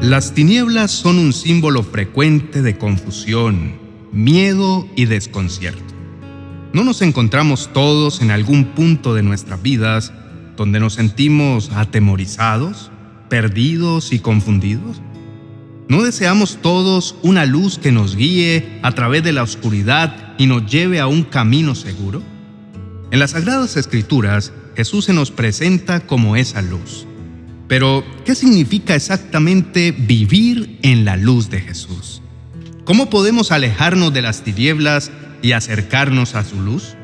Las tinieblas son un símbolo frecuente de confusión, miedo y desconcierto. ¿No nos encontramos todos en algún punto de nuestras vidas donde nos sentimos atemorizados, perdidos y confundidos? ¿No deseamos todos una luz que nos guíe a través de la oscuridad y nos lleve a un camino seguro? En las Sagradas Escrituras, Jesús se nos presenta como esa luz. Pero, ¿qué significa exactamente vivir en la luz de Jesús? ¿Cómo podemos alejarnos de las tinieblas y acercarnos a su luz?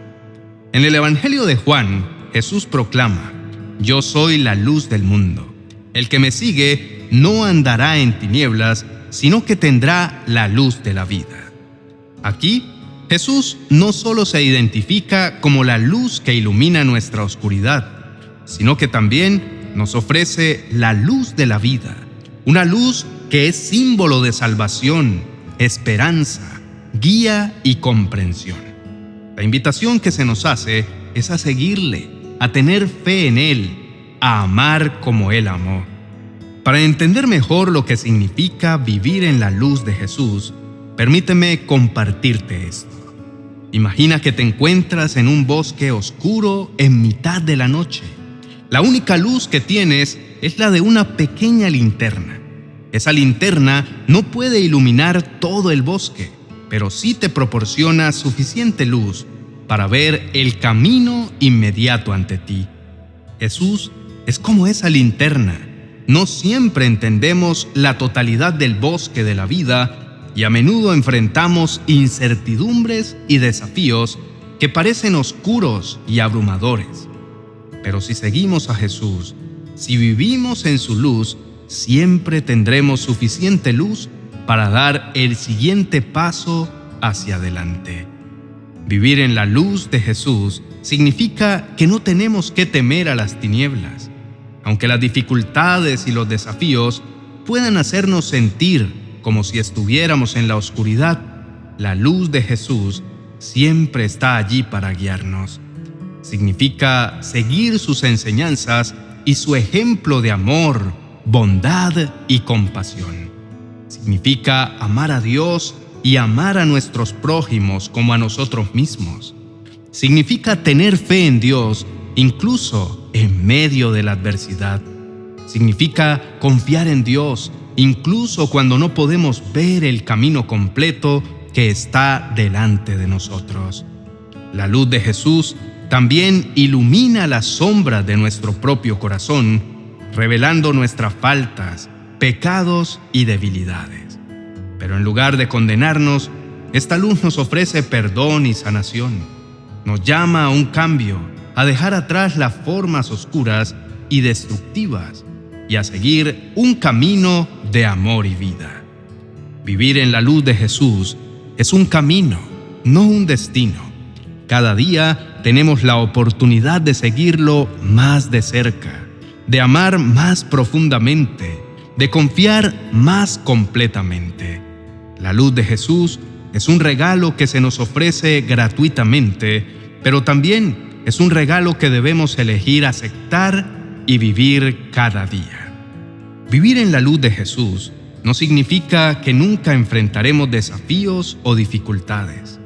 En el Evangelio de Juan, Jesús proclama, Yo soy la luz del mundo. El que me sigue no andará en tinieblas, sino que tendrá la luz de la vida. Aquí Jesús no solo se identifica como la luz que ilumina nuestra oscuridad, sino que también nos ofrece la luz de la vida, una luz que es símbolo de salvación, esperanza, guía y comprensión. La invitación que se nos hace es a seguirle, a tener fe en Él, a amar como Él amó. Para entender mejor lo que significa vivir en la luz de Jesús, permíteme compartirte esto. Imagina que te encuentras en un bosque oscuro en mitad de la noche. La única luz que tienes es la de una pequeña linterna. Esa linterna no puede iluminar todo el bosque, pero sí te proporciona suficiente luz para ver el camino inmediato ante ti. Jesús es como esa linterna. No siempre entendemos la totalidad del bosque de la vida y a menudo enfrentamos incertidumbres y desafíos que parecen oscuros y abrumadores. Pero si seguimos a Jesús, si vivimos en su luz, siempre tendremos suficiente luz para dar el siguiente paso hacia adelante. Vivir en la luz de Jesús significa que no tenemos que temer a las tinieblas, aunque las dificultades y los desafíos puedan hacernos sentir como si estuviéramos en la oscuridad, la luz de Jesús siempre está allí para guiarnos. Significa seguir sus enseñanzas y su ejemplo de amor, bondad y compasión. Significa amar a Dios y amar a nuestros prójimos como a nosotros mismos. Significa tener fe en Dios incluso en medio de la adversidad. Significa confiar en Dios incluso cuando no podemos ver el camino completo que está delante de nosotros. La luz de Jesús también ilumina la sombra de nuestro propio corazón, revelando nuestras faltas, pecados y debilidades. Pero en lugar de condenarnos, esta luz nos ofrece perdón y sanación. Nos llama a un cambio, a dejar atrás las formas oscuras y destructivas y a seguir un camino de amor y vida. Vivir en la luz de Jesús es un camino, no un destino. Cada día tenemos la oportunidad de seguirlo más de cerca, de amar más profundamente, de confiar más completamente. La luz de Jesús es un regalo que se nos ofrece gratuitamente, pero también es un regalo que debemos elegir aceptar y vivir cada día. Vivir en la luz de Jesús no significa que nunca enfrentaremos desafíos o dificultades.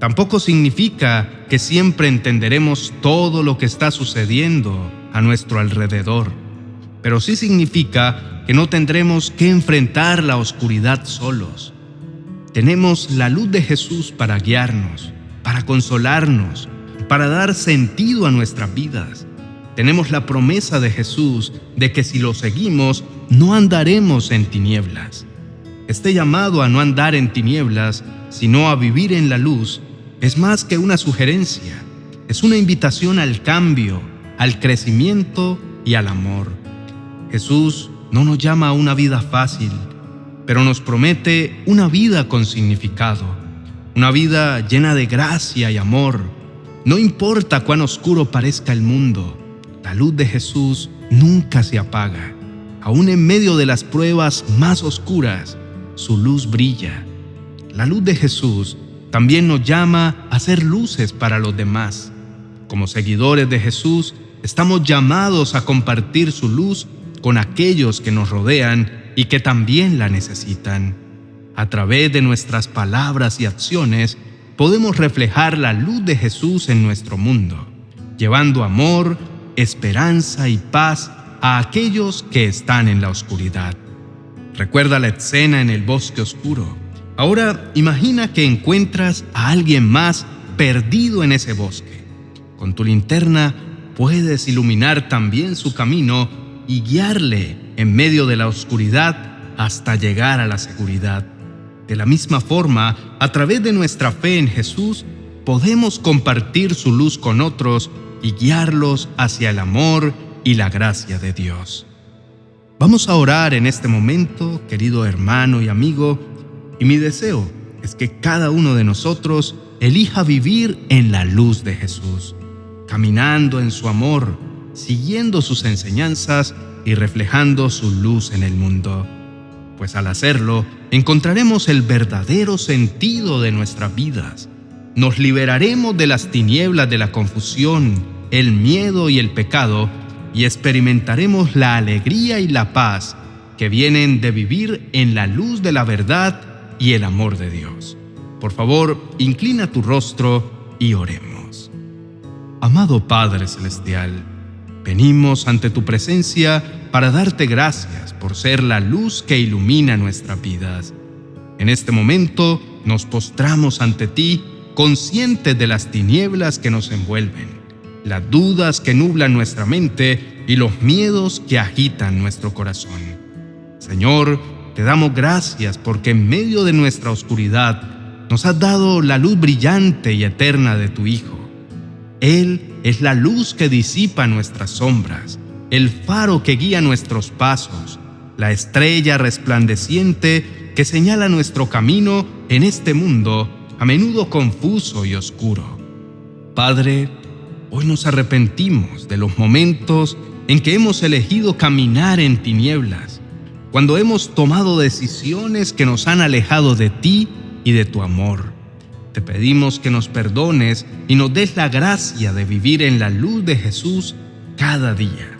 Tampoco significa que siempre entenderemos todo lo que está sucediendo a nuestro alrededor. Pero sí significa que no tendremos que enfrentar la oscuridad solos. Tenemos la luz de Jesús para guiarnos, para consolarnos, para dar sentido a nuestras vidas tenemos la promesa de Jesús de que si lo seguimos, no andaremos en tinieblas. Este llamado a no andar en tinieblas, sino a vivir en la luz, es más que una sugerencia, es una invitación al cambio, al crecimiento y al amor. Jesús no nos llama a una vida fácil, pero nos promete una vida con significado, una vida llena de gracia y amor. No importa cuán oscuro parezca el mundo, la luz de Jesús nunca se apaga. Aún en medio de las pruebas más oscuras, su luz brilla. La luz de Jesús también nos llama a ser luces para los demás. Como seguidores de Jesús, estamos llamados a compartir su luz con aquellos que nos rodean y que también la necesitan. A través de nuestras palabras y acciones podemos reflejar la luz de Jesús en nuestro mundo, llevando amor, esperanza y paz a aquellos que están en la oscuridad. Recuerda la escena en el bosque oscuro. Ahora imagina que encuentras a alguien más perdido en ese bosque. Con tu linterna puedes iluminar también su camino y guiarle en medio de la oscuridad hasta llegar a la seguridad. De la misma forma, a través de nuestra fe en Jesús, podemos compartir su luz con otros y guiarlos hacia el amor y la gracia de Dios. Vamos a orar en este momento, querido hermano y amigo, y mi deseo es que cada uno de nosotros elija vivir en la luz de Jesús, caminando en su amor, siguiendo sus enseñanzas y reflejando su luz en el mundo. Pues al hacerlo, encontraremos el verdadero sentido de nuestras vidas. Nos liberaremos de las tinieblas de la confusión, el miedo y el pecado y experimentaremos la alegría y la paz que vienen de vivir en la luz de la verdad y el amor de Dios. Por favor, inclina tu rostro y oremos. Amado Padre Celestial, venimos ante tu presencia para darte gracias por ser la luz que ilumina nuestras vidas. En este momento nos postramos ante ti conscientes de las tinieblas que nos envuelven las dudas que nublan nuestra mente y los miedos que agitan nuestro corazón. Señor, te damos gracias porque en medio de nuestra oscuridad nos has dado la luz brillante y eterna de tu Hijo. Él es la luz que disipa nuestras sombras, el faro que guía nuestros pasos, la estrella resplandeciente que señala nuestro camino en este mundo a menudo confuso y oscuro. Padre, Hoy nos arrepentimos de los momentos en que hemos elegido caminar en tinieblas, cuando hemos tomado decisiones que nos han alejado de ti y de tu amor. Te pedimos que nos perdones y nos des la gracia de vivir en la luz de Jesús cada día.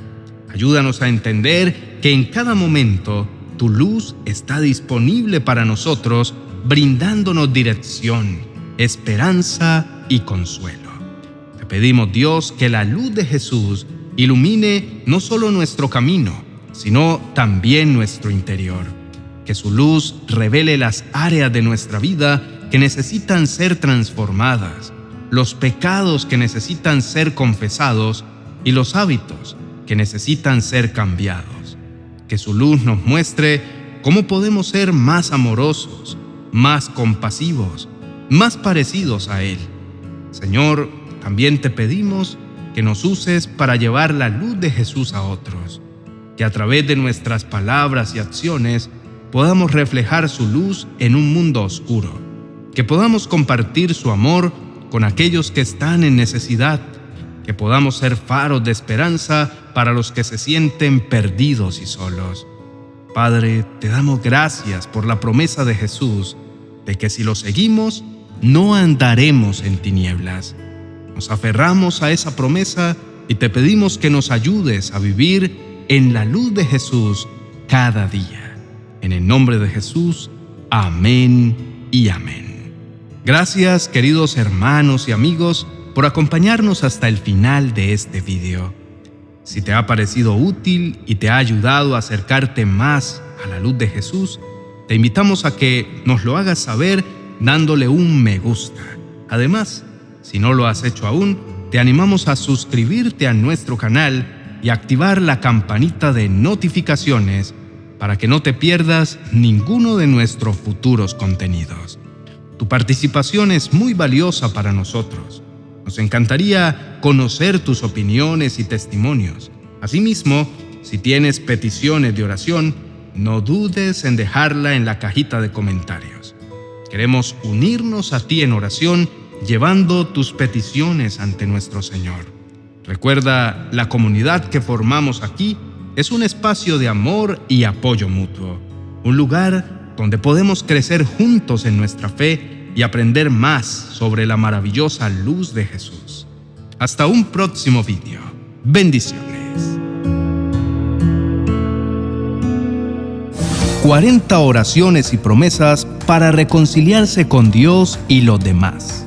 Ayúdanos a entender que en cada momento tu luz está disponible para nosotros, brindándonos dirección, esperanza y consuelo pedimos Dios que la luz de Jesús ilumine no solo nuestro camino, sino también nuestro interior. Que su luz revele las áreas de nuestra vida que necesitan ser transformadas, los pecados que necesitan ser confesados y los hábitos que necesitan ser cambiados. Que su luz nos muestre cómo podemos ser más amorosos, más compasivos, más parecidos a Él. Señor, también te pedimos que nos uses para llevar la luz de Jesús a otros, que a través de nuestras palabras y acciones podamos reflejar su luz en un mundo oscuro, que podamos compartir su amor con aquellos que están en necesidad, que podamos ser faros de esperanza para los que se sienten perdidos y solos. Padre, te damos gracias por la promesa de Jesús de que si lo seguimos, no andaremos en tinieblas. Nos aferramos a esa promesa y te pedimos que nos ayudes a vivir en la luz de Jesús cada día. En el nombre de Jesús, amén y amén. Gracias queridos hermanos y amigos por acompañarnos hasta el final de este video. Si te ha parecido útil y te ha ayudado a acercarte más a la luz de Jesús, te invitamos a que nos lo hagas saber dándole un me gusta. Además, si no lo has hecho aún, te animamos a suscribirte a nuestro canal y activar la campanita de notificaciones para que no te pierdas ninguno de nuestros futuros contenidos. Tu participación es muy valiosa para nosotros. Nos encantaría conocer tus opiniones y testimonios. Asimismo, si tienes peticiones de oración, no dudes en dejarla en la cajita de comentarios. Queremos unirnos a ti en oración llevando tus peticiones ante nuestro Señor. Recuerda, la comunidad que formamos aquí es un espacio de amor y apoyo mutuo, un lugar donde podemos crecer juntos en nuestra fe y aprender más sobre la maravillosa luz de Jesús. Hasta un próximo video. Bendiciones. 40 oraciones y promesas para reconciliarse con Dios y los demás.